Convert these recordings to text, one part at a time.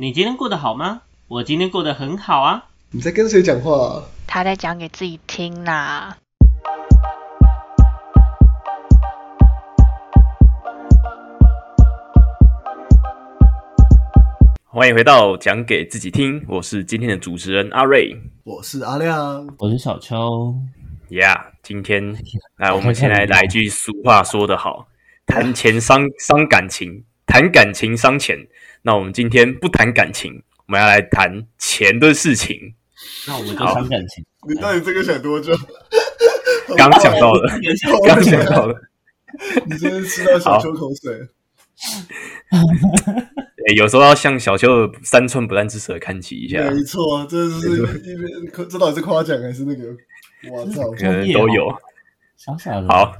你今天过得好吗？我今天过得很好啊。你在跟谁讲话、啊？他在讲给自己听啦。欢迎回到讲给自己听，我是今天的主持人阿瑞。我是阿亮。我是小秋。Yeah，今天 来，我们先来来一句俗话说得好，谈钱伤伤感情，谈感情伤钱。那我们今天不谈感情，我们要来谈钱的事情。那我们就伤感情。你到底这个想多久？刚讲到了，刚讲到了。你真是吃到小秋口水。欸 有时候要向小秋的三寸不烂之舌看齐一下，没错，这是一边这到底是夸奖还是那个？我操！可能都有。傻傻的。好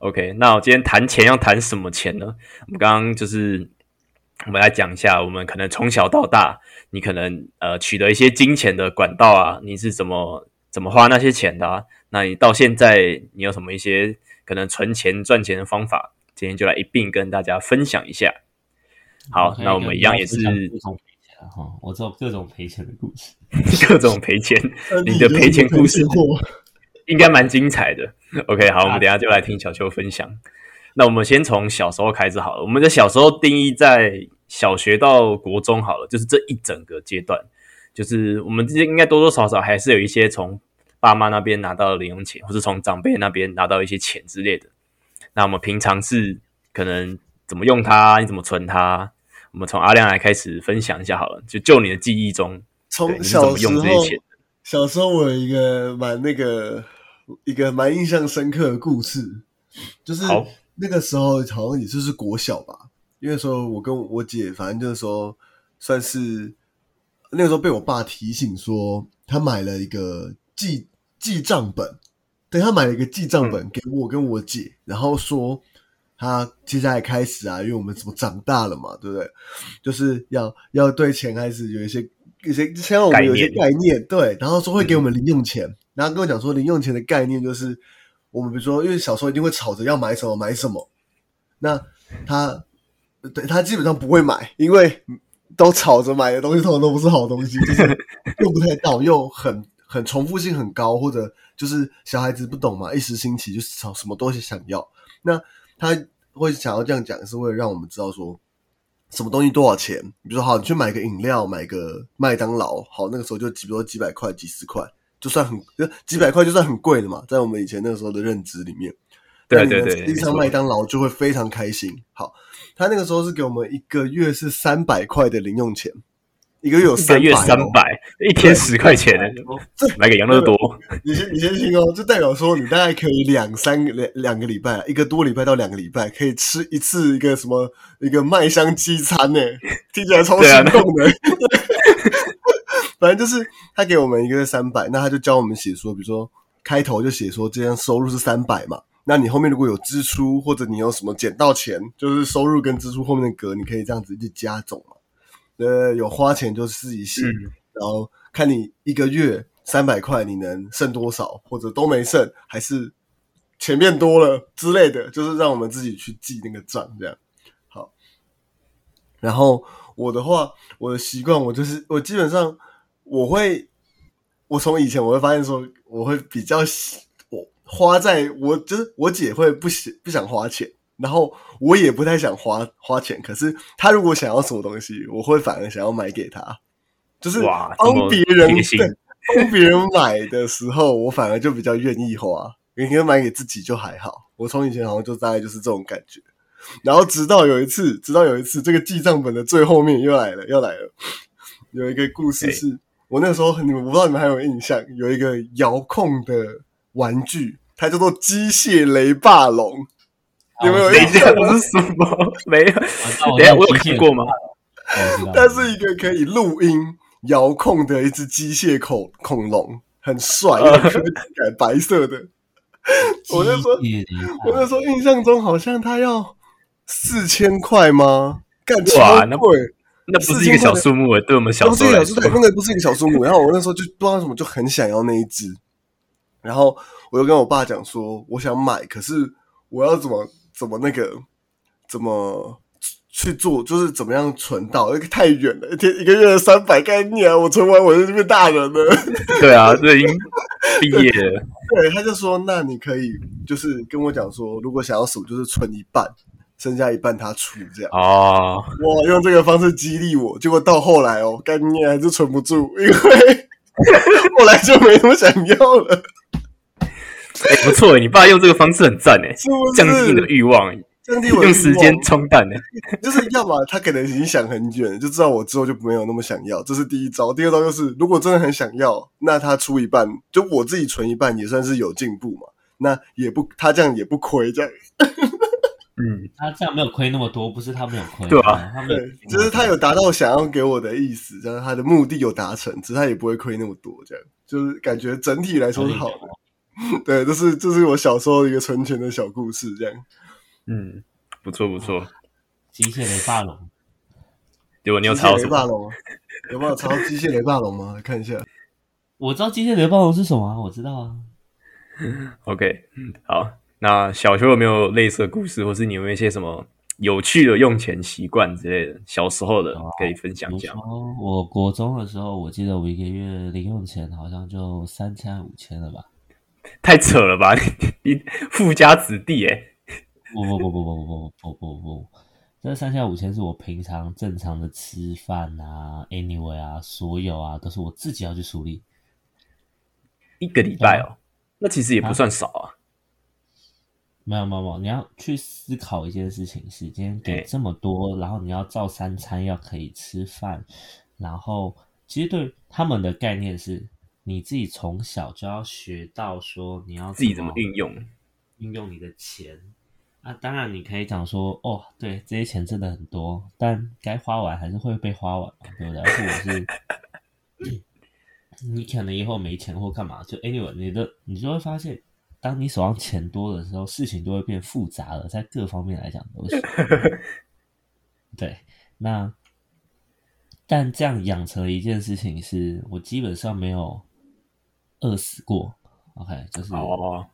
，OK，那我今天谈钱要谈什么钱呢？我们刚刚就是我们来讲一下，我们可能从小到大，你可能呃取得一些金钱的管道啊，你是怎么怎么花那些钱的、啊？那你到现在你有什么一些可能存钱赚钱的方法？今天就来一并跟大家分享一下。好，那我们一样也是各种赔钱啊哈，我知道各种赔钱的故事。各种赔钱，你的赔钱故事应该蛮精彩的。OK，好，我们等一下就来听小秋分享。那我们先从小时候开始好了。我们的小时候定义在小学到国中好了，就是这一整个阶段，就是我们之间应该多多少少还是有一些从爸妈那边拿到的零用钱，或是从长辈那边拿到一些钱之类的。那我们平常是可能怎么用它？你怎么存它？我们从阿亮来开始分享一下好了，就就你的记忆中，对从小时候？小时候我有一个蛮那个一个蛮印象深刻的故事，就是那个时候好像也就是国小吧，因为说我跟我姐，反正就是说算是那个时候被我爸提醒说，他买了一个记记账本，对他买了一个记账本给我跟我姐，然后说他接下来开始啊，因为我们怎么长大了嘛，对不对？就是要要对钱开始有一些有些，先让我们有一些概概念，对，然后说会给我们零用钱，然后跟我讲说零用钱的概念就是我们比如说，因为小时候一定会吵着要买什么买什么，那他对他基本上不会买，因为都吵着买的东西通常都不是好东西，就是用不太到，又很很重复性很高，或者就是小孩子不懂嘛，一时兴起就是吵什么东西想要，那他会想要这样讲，是为了让我们知道说。什么东西多少钱？比如说，好，你去买个饮料，买个麦当劳，好，那个时候就几，比如说几百块、几十块，就算很，就几百块就算很贵了嘛，在我们以前那个时候的认知里面。对对对吃一上麦当劳就会非常开心。好，他那个时候是给我们一个月是三百块的零用钱，一个月有 一个三月三百，一天十块钱，买个羊乐多，你先你先听哦，就代表说你大概可以两三个两两个礼拜，一个多礼拜到两个礼拜，可以吃一次一个什么一个麦香鸡餐呢？听起来超心动的。反正就是他给我们一个月三百，那他就教我们写说，比如说开头就写说这样收入是三百嘛，那你后面如果有支出或者你有什么捡到钱，就是收入跟支出后面的格，你可以这样子去加总嘛。呃，有花钱就自己写，嗯然后看你一个月三百块你能剩多少，或者都没剩，还是前面多了之类的，就是让我们自己去记那个账，这样好。然后我的话，我的习惯，我就是我基本上我会，我从以前我会发现说，我会比较喜我花在我就是我姐会不想不想花钱，然后我也不太想花花钱，可是她如果想要什么东西，我会反而想要买给她，就是帮别人对帮别人买的时候，我反而就比较愿意花，因为买给自己就还好。我从以前好像就大概就是这种感觉。然后直到有一次，直到有一次，这个记账本的最后面又来了，又来了。有一个故事是，我那时候你们我不知道你们还有印象，有一个遥控的玩具，它叫做机械雷霸龙。有没有印象是什么？没有，等下我有看过吗？它是一个可以录音遥控的一只机械恐恐龙，很帅，有科技感，白色的。我那时候我那时候印象中好像它要四千块吗？干超哇那贵，那不是一个小数目诶，对我们小时候那个不是一个小数目。然后我那时候就不知道为什么就很想要那一只，然后我就跟我爸讲说，我想买，可是我要怎么怎么那个怎么去做，就是怎么样存到，那个太远了，一天一个月三百概念啊！我存完我就变大人了。对啊，这已经毕业了。对，他就说，那你可以就是跟我讲说，如果想要数，就是存一半，剩下一半他出这样。哦，哇，用这个方式激励我，结果到后来哦，概念还是存不住，因为 后来就没那么想要了。哎、不错哎，你爸用这个方式很赞哎，是不是降低你的欲望，降低我的用时间冲淡哎。就是要么他可能已经想很远，就知道我之后就没有那么想要，这是第一招。第二招就是，如果真的很想要，那他出一半，就我自己存一半，也算是有进步嘛。那也不，他这样也不亏，这样嗯，他这样没有亏那么多，不是他没有亏，对啊他没有对，就是他有达到想要给我的意思，这样他的目的有达成，只是他也不会亏那么多，这样就是感觉整体来说是好的。对，这是这是我小时候一个存钱的小故事，这样。嗯，不错不错。机械雷霸龙，结果你有机查到什么？械雷霸龙有没有查到机械雷霸龙吗？看一下。我知道机械雷霸龙是什么啊，我知道啊。OK，好，那小秋有没有类似的故事，或是你有没有一些什么有趣的用钱习惯之类的？小时候的可以分享一下。我国中的时候，我记得我一个月零用钱好像就三千五千了吧？太扯了吧！你你富家子弟哎，不不不不不不不不不不，这三千五千是我平常正常的吃饭啊，anyway 啊，所有啊都是我自己要去处理。一个礼拜哦，那其实也不算少啊。没有没有没有，你要去思考一件事情是，今天给哎这么多，然后你要照三餐要可以吃饭，然后其实对他们的概念是，你自己从小就要学到说你要自己怎么运用？运用你的钱啊。当然你可以讲说，哦，对，这些钱真的很多，但该花完还是会被花完嘛，对不对？或者是 你可能以后没钱或干嘛，就 anyway，你的你就会发现，当你手上钱多的时候，事情就会变复杂了，在各方面来讲都是。对，那但这样养成了一件事情是，我基本上没有饿死过。OK，就是哦，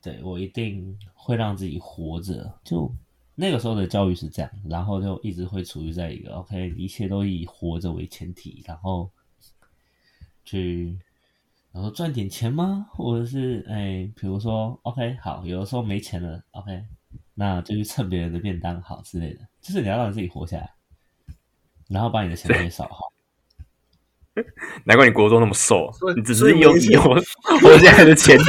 对我一定会让自己活着。就那个时候的教育是这样，然后就一直会处于在一个 OK，一切都以活着为前提，然后去，然后赚点钱吗？或者是哎，比如说 OK，好，有的时候没钱了，OK，那就去蹭别人的便当好之类的，就是你要让自己活下来，然后把你的钱给少好。难怪你国中那么瘦你只是用你活活下来的前提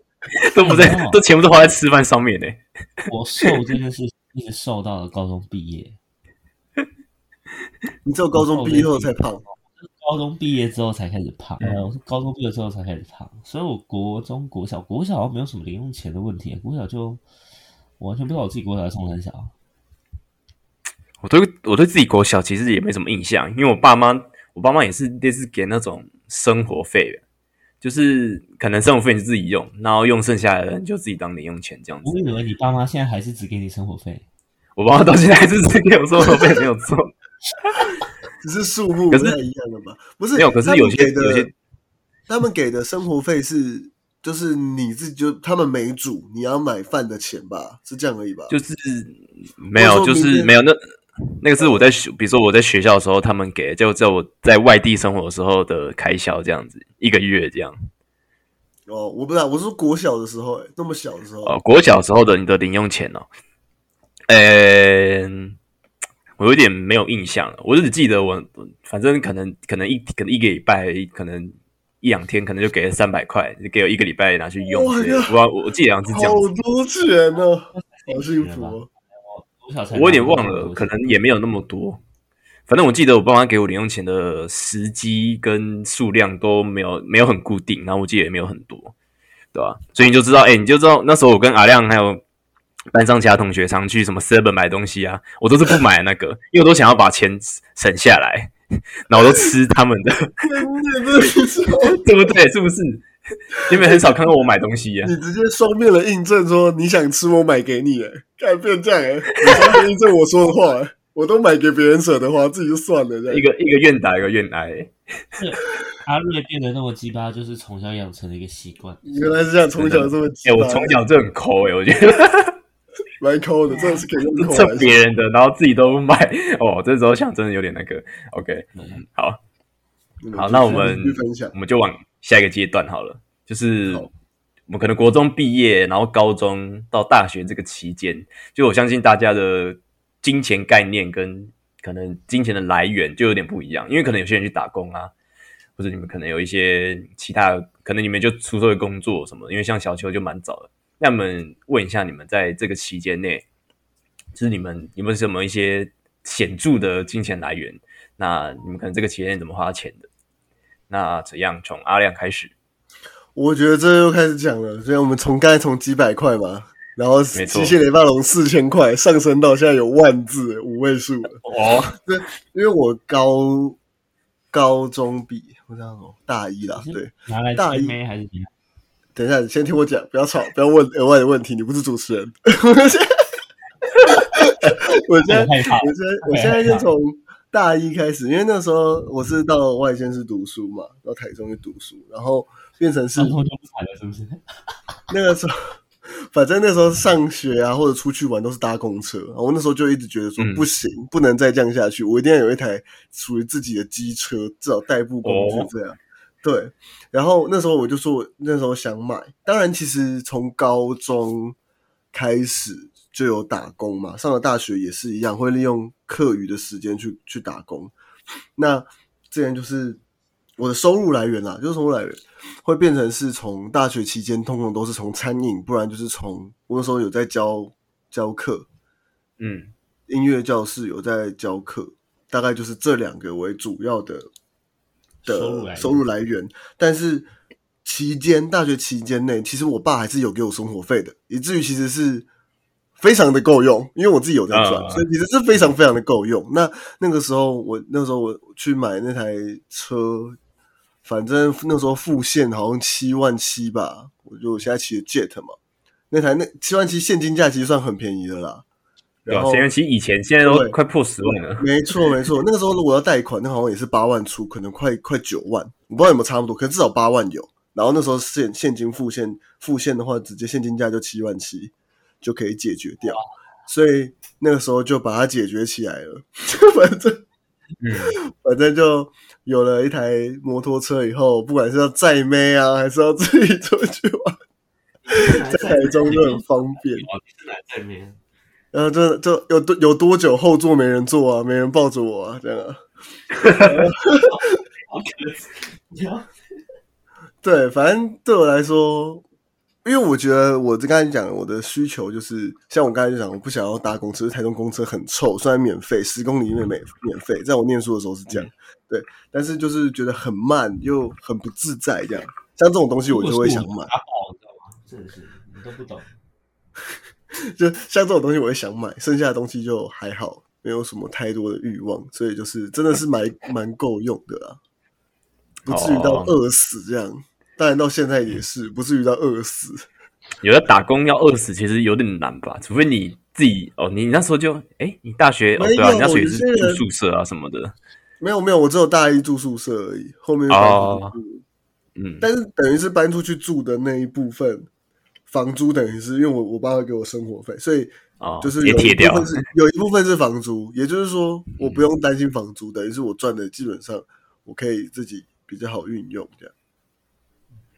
都不在，都全部都花在吃饭上面呢。我瘦真的是一直瘦到了高中毕业。你只有高中毕业后才胖，高中毕业之后才开始胖，呃，我是高中毕业之后才开始胖，所以我国中、国小、国小好像没有什么零用钱的问题，国小就我完全不知道我自己国小在送很小。我对我对自己国小其实也没什么印象，因为我爸妈，我爸妈也是类似给那种生活费的，就是可能生活费你自己用，然后用剩下来的你就自己当零用钱这样子我。以为你爸妈现在还是只给你生活费，我爸妈到现在还是只给我生活费，没有错。只是数目不太一样的吧？不是，没有可是有些的有些他们给的生活费是就是你自己就他们没煮，你要买饭的钱吧？是这样而已吧？就是没有，就是没有那那个是我在学，比如说我在学校的时候，他们给就在我在外地生活的时候的开销这样子，一个月这样。哦，我不知道，我是国小的时候、欸，那么小的时候，哦，国小时候的你的零用钱哦，呃，我有点没有印象了，我就只记得我反正可能可能一可能一个礼拜，可能一两天，可能就给了三百块，就给我一个礼拜拿去用。我我我记得好像是这样好，多钱呢，好幸福哦。我有点忘了，可能也没有那么多。反正我记得我爸妈给我零用钱的时机跟数量都没有没有很固定，然后我记得也没有很多，对吧、所以你就知道，哎、你就知道那时候我跟阿亮还有班上其他同学常去什么 Seven 买东西啊，我都是不买那个，因为我都想要把钱省下来，然后我都吃他们的，对不对？是不是？你们很少看到我买东西呀、你直接双面的印证说你想吃我买给你，哎，干变这样哎，你双面印证我说的话，欸我都买给别人舍得花，自己就算了这样一。个一个愿打一个愿挨、阿瑞变得那么鸡巴，就是从小养成的一个习惯。原来是这样，从小这么鸡哎、巴。我从小就很抠哎、我觉得蛮抠的，真的是可以用 抠蹭来别人的，然后自己都不买，哦，这时候想真的有点那个。OK，好，好，那我们我。们就往下一个阶段好了，就是我们可能国中毕业，然后高中到大学这个期间，就我相信大家的金钱概念跟可能金钱的来源就有点不一样，因为可能有些人去打工啊，或者你们可能有一些其他，可能你们就出社会工作什么，因为像小秋就蛮早的。那我们问一下，你们在这个期间内，就是你们有没有什么一些显著的金钱来源？那你们可能这个期间内怎么花钱的？那怎样从阿亮开始？我觉得这又开始讲了，所以我们从刚才从几百块嘛，然后没错机械雷霸龙四千块上升到现在有万字五位数哦。对，因为我高高中毕，我这样说大一啦，对。拿来大一还是怎样？等一下，你先听我讲，不要吵，不要问额外的问题，你不是主持人。我现在，我现在，我现在就从大一开始，因为那时候我是到外县市读书嘛，到台中去读书，然后变成是了，是不是？那个时候，反正那时候上学啊或者出去玩都是搭公车，然后我那时候就一直觉得说嗯不行，不能再这样下去，我一定要有一台属于自己的机车，至少代步工具哦这样。对，然后那时候我就说，我那时候想买。当然，其实从高中开始就有打工嘛，上了大学也是一样，会利用课余的时间去去打工。那这样就是我的收入来源啦，就是收入来源会变成是从大学期间，通常都是从餐饮，不然就是从我那时候有在教教课，嗯，音乐教室有在教课，大概就是这两个为主要的的收入来源收入来源。但是期间大学期间内，其实我爸还是有给我生活费的，以至于其实是非常的够用，因为我自己有在赚，啊所以其实是非常非常的够用。那那个时候我那时候我去买那台车，反正那时候付现好像七万七吧，我就我现在骑的 Jet 嘛，那台那七万七现金价其实算很便宜的啦。然后前期以前现在都快破十万了，没错没错，那个时候如果要贷款，那好像也是八万出，可能快快九万，我不知道有没有差不多，可能至少八万有。然后那时候现现金付现付现的话，直接现金价就七万七就可以解决掉，所以那个时候就把它解决起来了。反正嗯，反正就有了一台摩托车以后，不管是要载妹啊，还是要自己出去玩，在台中就很方便。哦，是哪在面？呃，这这有多有多久后座没人坐啊，没人抱着我啊，这样啊。对，反正对我来说，因为我觉得我刚才讲我的需求就是，像我刚才就讲，我不想要搭公车，台中公车很臭，虽然免费，十公里以内免免费，在我念书的时候是这样，对，但是就是觉得很慢又很不自在，这样，像这种东西我就会想买，打爆，你知道吗？真的是你都不懂。就像这种东西我会想买，剩下的东西就还好，没有什么太多的欲望，所以就是真的是蛮蛮够用的啦，不至于到哦饿死这样。当然到现在也是不至于到饿死。有的打工要饿死，其实有点难吧？除非你自己哦，你那时候就哎，你大学哦没对啊，有你那时候也是住宿舍啊什么的，没有没有，我只有大一住宿舍而已，后面就搬出去住。嗯，但是等于是搬出去住的那一部分房租，等于是因为我我爸会给我生活费，所以哦，就是有也贴掉一部分是 有一部分是房租，也就是说我不用担心房租，等于是我赚的基本上我可以自己比较好运用这样。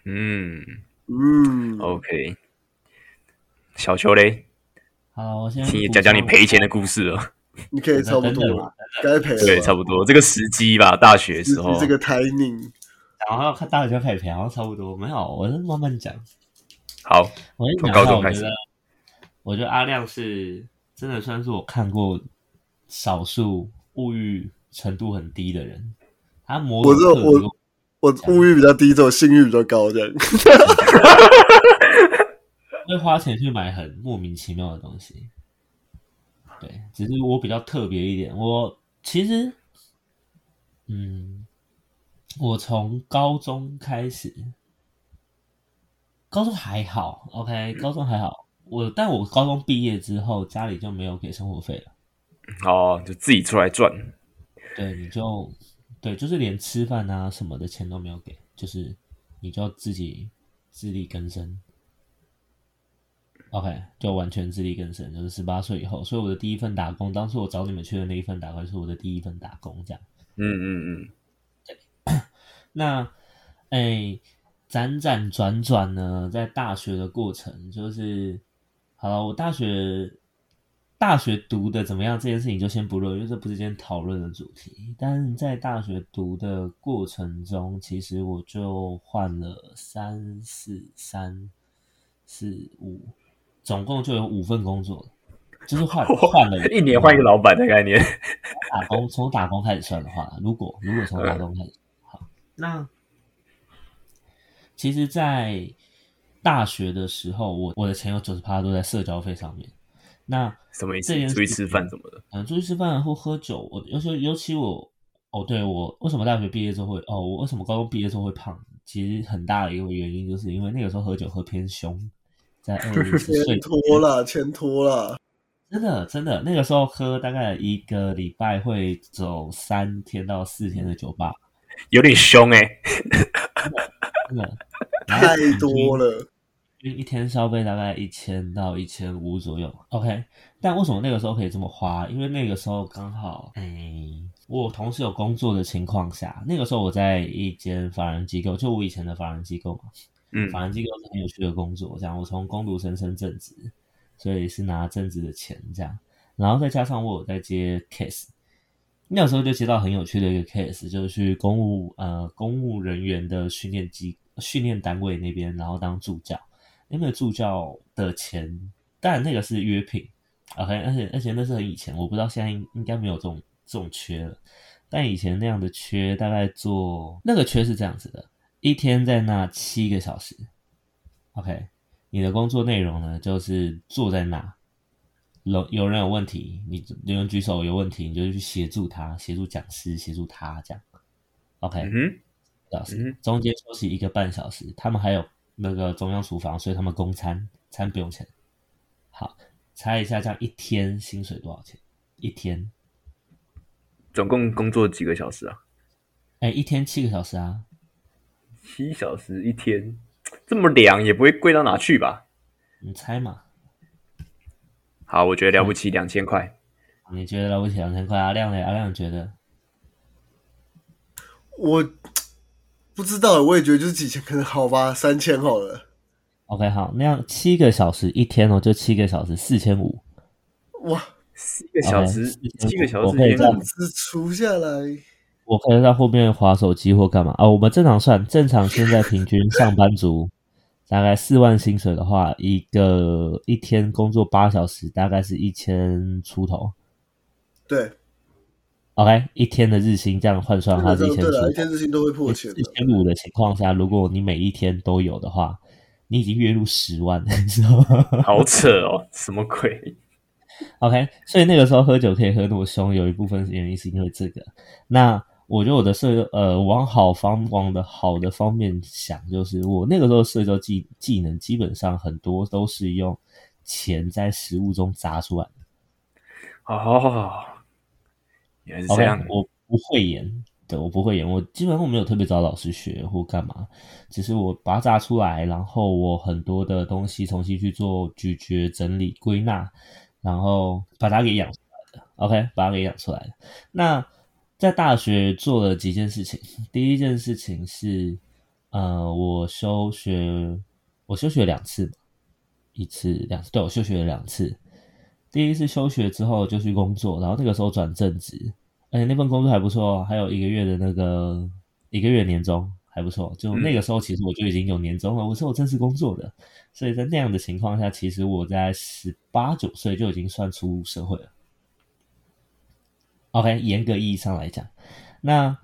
嗯嗯，，OK。小球嘞，好，我先请你补讲讲你充赔钱的故事哦。你可以差不多该赔。对，差不多这个时机吧，大学的时候。这个 timing，然后看大学就开始赔，好像差不多。没有，我是慢慢讲。好，我跟你讲一下，从高中开始我觉得，我觉得阿亮是真的算是我看过少数物欲程度很低的人。他模我这我我物欲比较低，这种性欲比较高这样。会花钱去买很莫名其妙的东西。对，只是我比较特别一点。我其实，嗯，我从高中开始，高中还好，OK，高中还好。我但我高中毕业之后，家里就没有给生活费了。哦，就自己出来赚。对，你就对，就是连吃饭啊什么的钱都没有给，就是你就自己自力更生。OK，就完全自力更生，就是十八岁以后。所以我的第一份打工，当初我找你们去的那一份打工，是我的第一份打工，这样。嗯嗯嗯。那，哎，辗转转转呢，在大学的过程，就是好了，我大学大学读的怎么样？这件事情就先不论，因为这不是今天讨论的主题。但是在大学读的过程中，其实我就换了三四三四五。总共就有五份工作，就是换换了一年换一个老板的概念。打工从打工开始算的话，如果如果从打工开始，好，那其实，在大学的时候，我我的钱有九十趴都在社交费上面。那什么意思？出去吃饭什么的？嗯，出去吃饭或喝酒。我尤其尤其我哦，对我为什么大学毕业之后会哦，我为什么高中毕业之后会胖？其实很大的一个原因，就是因为那个时候喝酒喝偏凶。在二十岁 拖了，钱拖了，真的真的，那个时候喝大概一个礼拜会走三天到四天的酒吧，有点凶哎，太多了，一一天消费大概一千到一千五左右。OK，但为什么那个时候可以这么花？因为那个时候刚好，哎，我同时有工作的情况下，那个时候我在一间法人机构，就我以前的法人机构嘛。嗯，法人机构是很有趣的工作，这样我从工读生升正职，所以是拿正职的钱这样，然后再加上我有在接 case，那时候就接到很有趣的一个 case，就是去公务呃公务人员的训练机训练单位那边，然后当助教，因为助教的钱，当然那个是约聘，OK，而且而且那是很以前，我不知道现在应应该没有这种这种缺了，但以前那样的缺大概做那个缺是这样子的。一天在那七个小时，OK，你的工作内容呢，就是坐在那，有有人有问题，你有人举手有问题，你就去协助他，协助讲师，协助他这样，OK，嗯，老师中间休息一个半小时，他们还有那个中央厨房，所以他们供餐，餐不用钱。好，猜一下，这样一天薪水多少钱？一天，总共工作几个小时啊？哎，一天七个小时啊。七小时一天，这么凉也不会贵到哪去吧？你猜嘛？好，我觉得了不起，两千块。你觉得了不起两千块？阿亮呢？阿亮觉得？我不知道，我也觉得就是几千，可能好吧，三千好了。OK，好，那样七个小时一天哦，就七个小时四千五。哇，四个小时，七个小时，这样子除下来。我可以在后面划手机或干嘛啊？我们正常算，正常现在平均上班族大概四万薪水的话，一个一天工作八小时，大概是一千出头。对，OK，一天的日薪这样换算的话是一千出，一天日薪都会破千。一千五的情况下，如果你每一天都有的话，你已经月入十万，知道吗？好扯哦，什么鬼？OK，所以那个时候喝酒可以喝那么凶，有一部分原因是因为这个。那我觉得我的社呃往好方往的好的方面想，就是我那个时候社交技技能基本上很多都是用钱在食物中砸出来的。哦，原来是这样。我不会演，对我不会演，我基本上没有特别找老师学或干嘛，只是我把它砸出来，然后我很多的东西重新去做咀嚼、整理、归纳，然后把它给养出来的。OK，把它给养出来的。那。在大学做了几件事情。第一件事情是，呃，我休学，我休学两次，一次两次，对我休学了两次。第一次休学之后就去工作，然后那个时候转正职，而且那份工作还不错，还有一个月的那个一个月年终还不错。就那个时候，其实我就已经有年终了，我是有正式工作的。所以在那样的情况下，其实我在十八九岁就已经算出社会了。OK，严格意义上来讲，那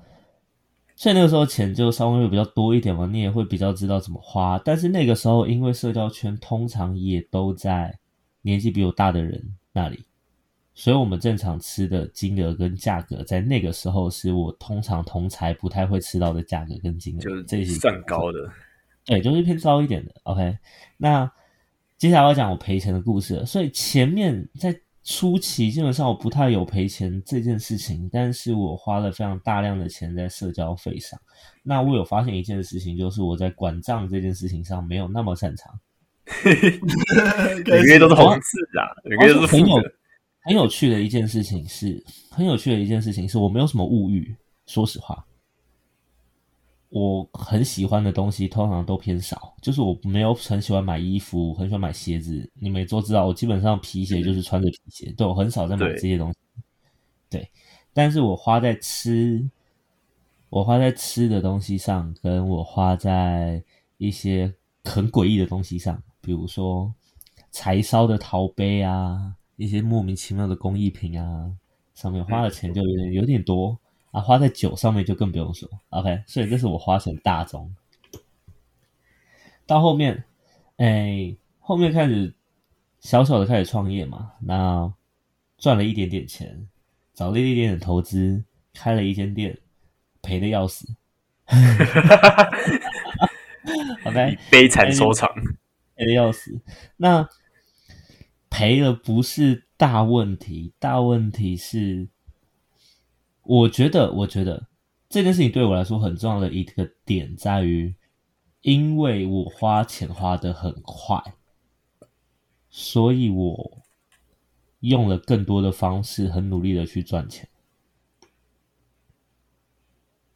所以那个时候钱就稍微会比较多一点嘛，你也会比较知道怎么花。但是那个时候，因为社交圈通常也都在年纪比我大的人那里，所以我们正常吃的金额跟价格，在那个时候是我通常同才不太会吃到的价格跟金额，就是这些算高的，对，就是偏高一点的。OK，那接下来要讲我赔钱的故事，所以前面在。初期基本上我不太有赔钱这件事情，但是我花了非常大量的钱在社交费上。那我有发现一件事情，就是我在管账这件事情上没有那么擅长。每个月都是红字啊，每个月都是负很有。很有趣的一件事情是，很有趣的一件事情是我没有什么物欲，说实话，我很喜欢的东西通常都偏少，就是我没有很喜欢买衣服，很喜欢买鞋子。你们都知道，我基本上皮鞋就是穿着皮鞋，对我很少在买这些东西。对，但是我花在吃，我花在吃的东西上，跟我花在一些很诡异的东西上，比如说柴烧的陶杯啊，一些莫名其妙的工艺品啊，上面花的钱就有点有点多啊，花在酒上面就更不用说。OK，所以这是我花钱大宗。到后面，哎，后面开始小小的开始创业嘛，那赚了一点点钱，找了一点点投资，开了一间店，赔的要死。OK，悲惨收场。赔的要死。那赔了不是大问题，大问题是，我觉得，我觉得这件事情对我来说很重要的一个点在于，因为我花钱花的很快，所以我用了更多的方式，很努力的去赚钱。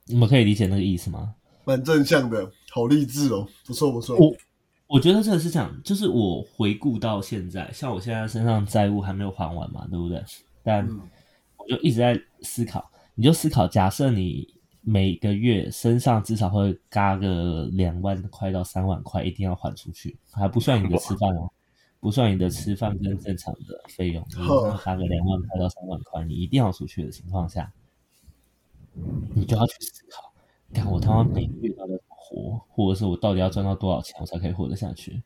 你们可以理解那个意思吗？蛮正向的，好励志哦，不错不错。我我觉得这个是这样，就是我回顾到现在，像我现在身上债务还没有还完嘛，对不对？但嗯我就一直在思考，你就思考，假设你每个月身上至少会嘎个两万块到三万块，一定要还出去，还不算你的吃饭哦，不算你的吃饭跟正常的费用，嘎个两万块到三万块，你一定要出去的情况下，你就要去思考，看我他妈每个月到底要怎么活，或者是我到底要赚到多少钱，我才可以活得下去。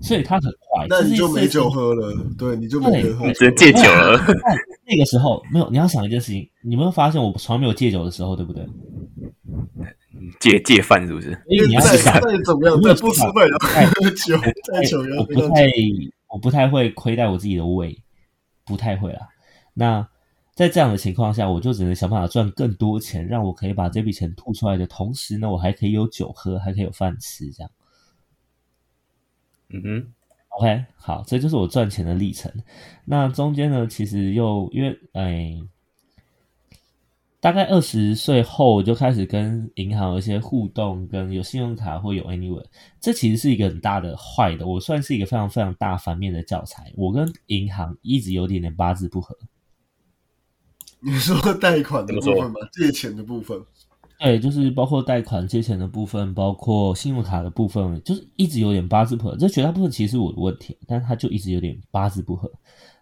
所以他很快，那你就没酒喝了，对，你就没得喝对。只能戒酒了。那个时候没有，你要想一件事情，你有没有发现我从来没有戒酒的时候，对不对？戒戒饭是不是？因为你要想，再怎么样，再不吃饭也要喝酒，再酒也要喝酒。我不太，我不太会亏待我自己的胃，不太会啦。那在这样的情况下，我就只能想办法赚更多钱，让我可以把这笔钱吐出来的同时呢，我还可以有酒喝，还可以有饭吃，这样。嗯哼，OK，好，这就是我赚钱的历程。那中间呢，其实又因为哎，大概二十岁后就开始跟银行有一些互动，跟有信用卡或有 Anyway，这其实是一个很大的坏的，我算是一个非常非常大反面的教材。我跟银行一直有点点八字不合。你说贷款的部分吗？借钱的部分，对，就是包括贷款、借钱的部分，包括信用卡的部分，就是一直有点八字不合。这绝大部分其实是我的问题，但是他就一直有点八字不合。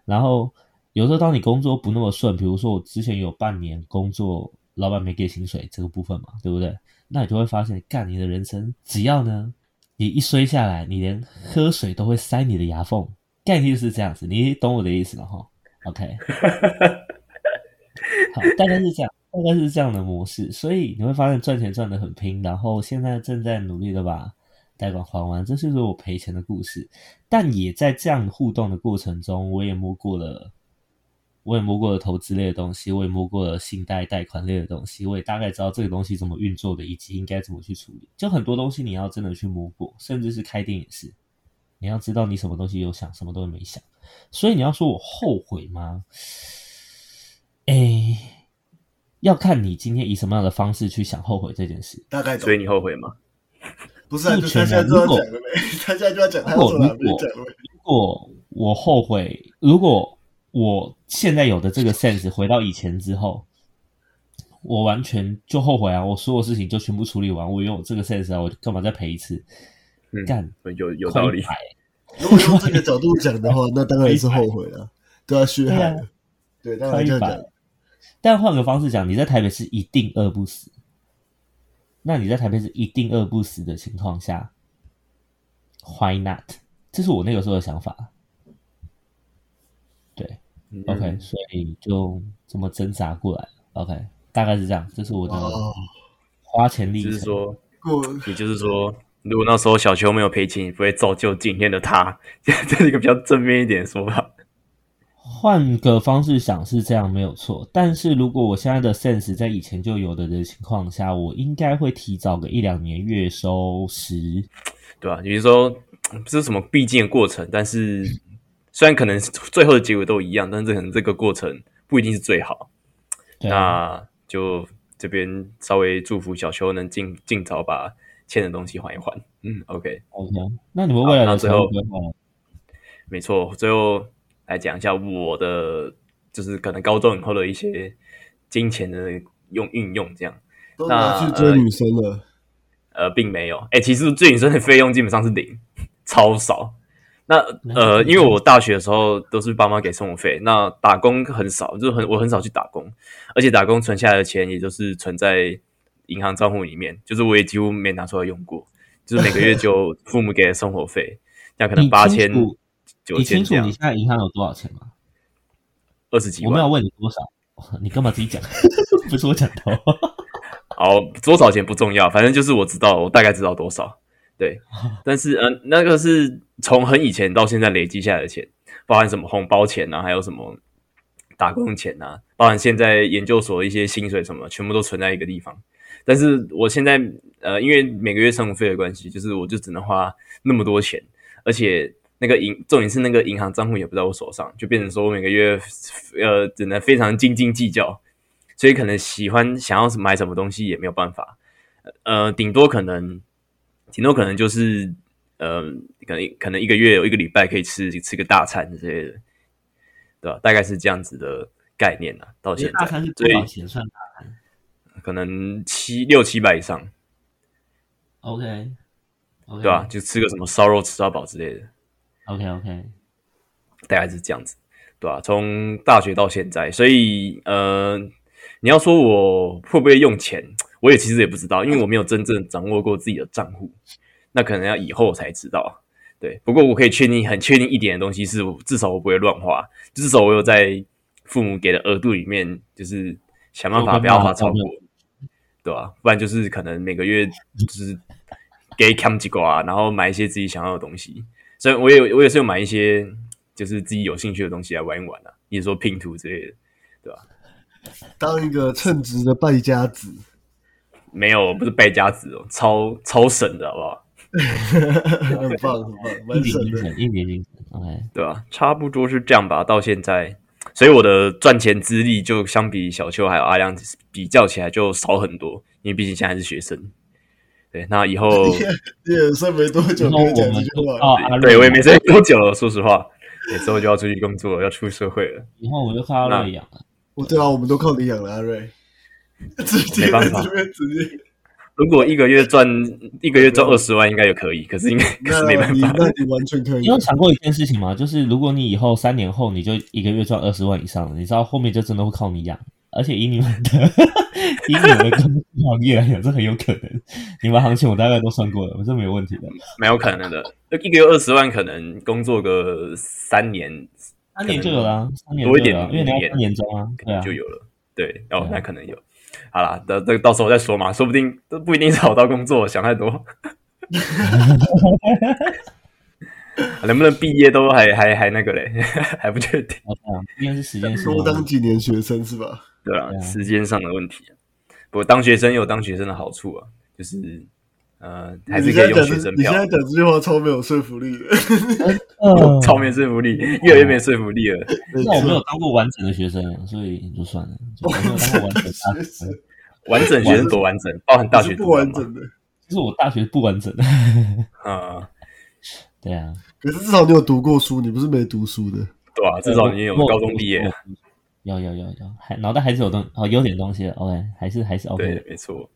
然后有时候当你工作不那么顺，比如说我之前有半年工作，老板没给薪水这个部分嘛，对不对？那你就会发现，干你的人生，只要呢你一摔下来，你连喝水都会塞你的牙缝，概念就是这样子。你懂我的意思了哈？OK。好，大概是这样，大概是这样的模式，所以你会发现赚钱赚得很拼，然后现在正在努力的把贷款还完，这就是我赔钱的故事。但也在这样互动的过程中，我也摸过了，我也摸过了投资类的东西，我也摸过了信贷贷款类的东西，我也大概知道这个东西怎么运作的，以及应该怎么去处理。就很多东西你要真的去摸过，甚至是开店也是，你要知道你什么东西有想，什么都没想。所以你要说我后悔吗？要看你今天以什么样的方式去想后悔这件事。大概所以。你后悔吗？不是啊，就他前现在就要讲了没？他现在就要讲，他如果如果我后悔，如果我现在有的这个 sense 回到以前之后，我完全就后悔啊！我所有事情就全部处理完，我拥有这个 sense 啊，我干嘛再赔一次？嗯，干有有道理如果用这个角度讲的话，那当然是后悔了，对啊，血对啊海了，对，当然这样亏讲百。但换个方式讲，你在台北是一定饿不死。那你在台北是一定饿不死的情况下，Why not？这是我那个时候的想法。对，嗯 OK，所以就这么挣扎过来。OK，大概是这样，这是我的哦花钱历程。就是说，也就是说，如果那时候小邱没有赔钱，也不会造就今天的他。这是一个比较正面一点的说法。换个方式想是这样没有错，但是如果我现在的 sense 在以前就有的的情况下，我应该会提早个一两年月收十。对吧、比如说不是什么必经的过程，但是虽然可能最后的结果都一样，但是可能这个过程不一定是最好。对那就这边稍微祝福小邱能尽尽早把欠的东西还一还。嗯，OK，OK，那你们未来的最后？没错。最后来讲一下我的，就是可能高中以后的一些金钱的用运用，这样。都拿去追女生了。呃，并没有。哎、其实追女生的费用基本上是零，超少。那呃，因为我大学的时候都是爸妈给生活费，那打工很少，就是很我很少去打工，而且打工存下来的钱也就是存在银行账户里面，就是我也几乎没拿出来用过，就是每个月就 父母给的生活费，那可能八千九你清楚你现，在银行有多少钱吗？二十几万我没有万。问你多少，你干嘛自己讲？不是我讲的哦。好，多少钱不重要，反正就是我知道，我大概知道多少。对，但是嗯、呃那个是从很以前到现在累积下来的钱，包含什么红包钱啊，还有什么打工钱啊，包含现在研究所一些薪水什么，全部都存在一个地方。但是我现在呃，因为每个月生活费的关系，就是我就只能花那么多钱，而且那个银重点是那个银行账户也不在我手上，就变成说我每个月呃只能非常斤斤计较，所以可能喜欢想要买什么东西也没有办法，呃，顶多可能顶多可能就是呃，可能可能一个月有一个礼拜可以吃吃个大餐之类的，对吧？大概是这样子的概念啊，到现在大餐是，少钱算大餐可能七六七百以上，？OK，OK，对吧？就吃个什么烧肉吃到饱之类的，？OK OK，大概是这样子，对吧、从大学到现在，所以呃，你要说我会不会用钱，我也其实也不知道，因为我没有真正掌握过自己的账户，那可能要以后才知道。对，不过我可以确定，很确定一点的东西是，我至少我不会乱花，至少我有在父母给的额度里面，就是想办法不要花超过，对吧、不然就是可能每个月就是给 cam 几个啊，然后买一些自己想要的东西。所以我也有我也是有买一些就是自己有兴趣的东西来玩一玩啊，比如说拼图之类的。对吧当一个称职的败家子，没有，不是败家子哦，超超省的好不好？很棒很棒，一蛮省的。点精神，一点精神。OK，对吧、差不多是这样吧。到现在，所以我的赚钱资历就相比小邱还有阿亮比较起来就少很多，因为毕竟现在还是学生。对，那以后你 也剩没多久可以然后我们讲这句话。就靠阿瑞，对我也没剩多久了，说实话，对之后就要出去工作了，要出社会了。以后我就靠阿瑞养了。我对啊，我们都靠你养了，阿瑞。直接没办法在这边直接，如果一个月赚一个月赚二十万，应该也可以，可是应该可是没办法。你那你完全可以 你。有想过一件事情吗？就是如果你以后三年后你就一个月赚二十万以上了，你知道后面就真的会靠你养，而且以你们的以你们的工作行业来讲，这很有可能。你们行情我大概都算过了，我这没有问题的。没有可能的。一个月二十万，可能工作个三年三年就有了啊，三年多一点因为你要一年看年终啊，可对啊，能就有了。对，哦对啊，那可能有。好啦，等等到时候再说嘛，说不定都不一定找到工作，想太多。能不能毕业都还还还那个嘞，还不确定。哦对啊，毕竟是时间多当几年学生是吧？对啊对，啊时间上的问题。不过当学生有当学生的好处啊，就是呃还是可以用学生票你现。在讲这句话超没有说服力 超没说服力，越来越没说服力了。那我没有当过完整的学生，所以就算了，我没有当过完整的学生。完整学生多完整，包含大学不完整的，就是我大学不完整。啊，对啊，可是至少你有读过书，你不是没读书的。对吧？至少你有高中毕业啊。有有有有，还脑袋还是有东哦，有点东西的。OK，还是还是 OK 对的。，没错。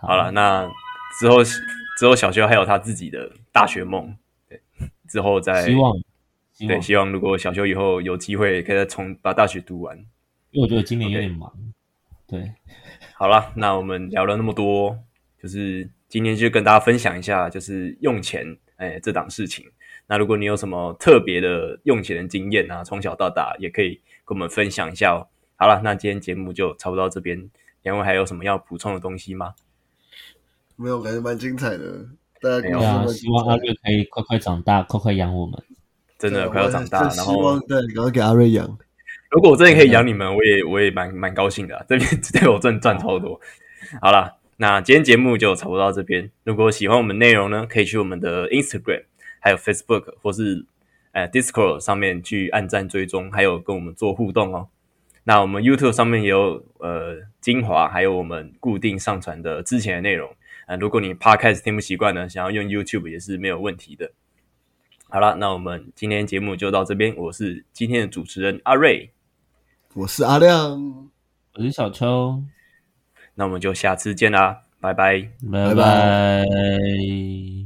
好了，那之后之后小修还有他自己的大学梦，对，之后再希望希对，希望如果小修以后有机会可以再重把大学读完。因为我觉得今年有点忙。对，好了，那我们聊了那么多，就是今天就跟大家分享一下，就是用钱哎这档事情。那如果你有什么特别的用钱的经验啊，从小到大也可以跟我们分享一下哦。好了，那今天节目就差不多到这边，两位还有什么要补充的东西吗？没有，感觉蛮精彩的。大家希望阿瑞可以快快长大，快快养我们。真的快要长大，然后希望对，赶快给阿瑞养。如果我真的可以养你们，我也我也蛮蛮高兴的、啊，这边对 我真的赚超多。好了，那今天节目就差不多到这边。如果喜欢我们内容呢，可以去我们的 Instagram，还有 Facebook 或是呃 Discord 上面去按赞追踪，还有跟我们做互动哦。那我们 YouTube 上面也有呃精华，还有我们固定上传的之前的内容。呃，如果你 Podcast 听不习惯呢，想要用 YouTube 也是没有问题的。好了，那我们今天节目就到这边。我是今天的主持人阿瑞，我是阿亮，我是小秋，那我们就下次见啦，拜拜，拜拜。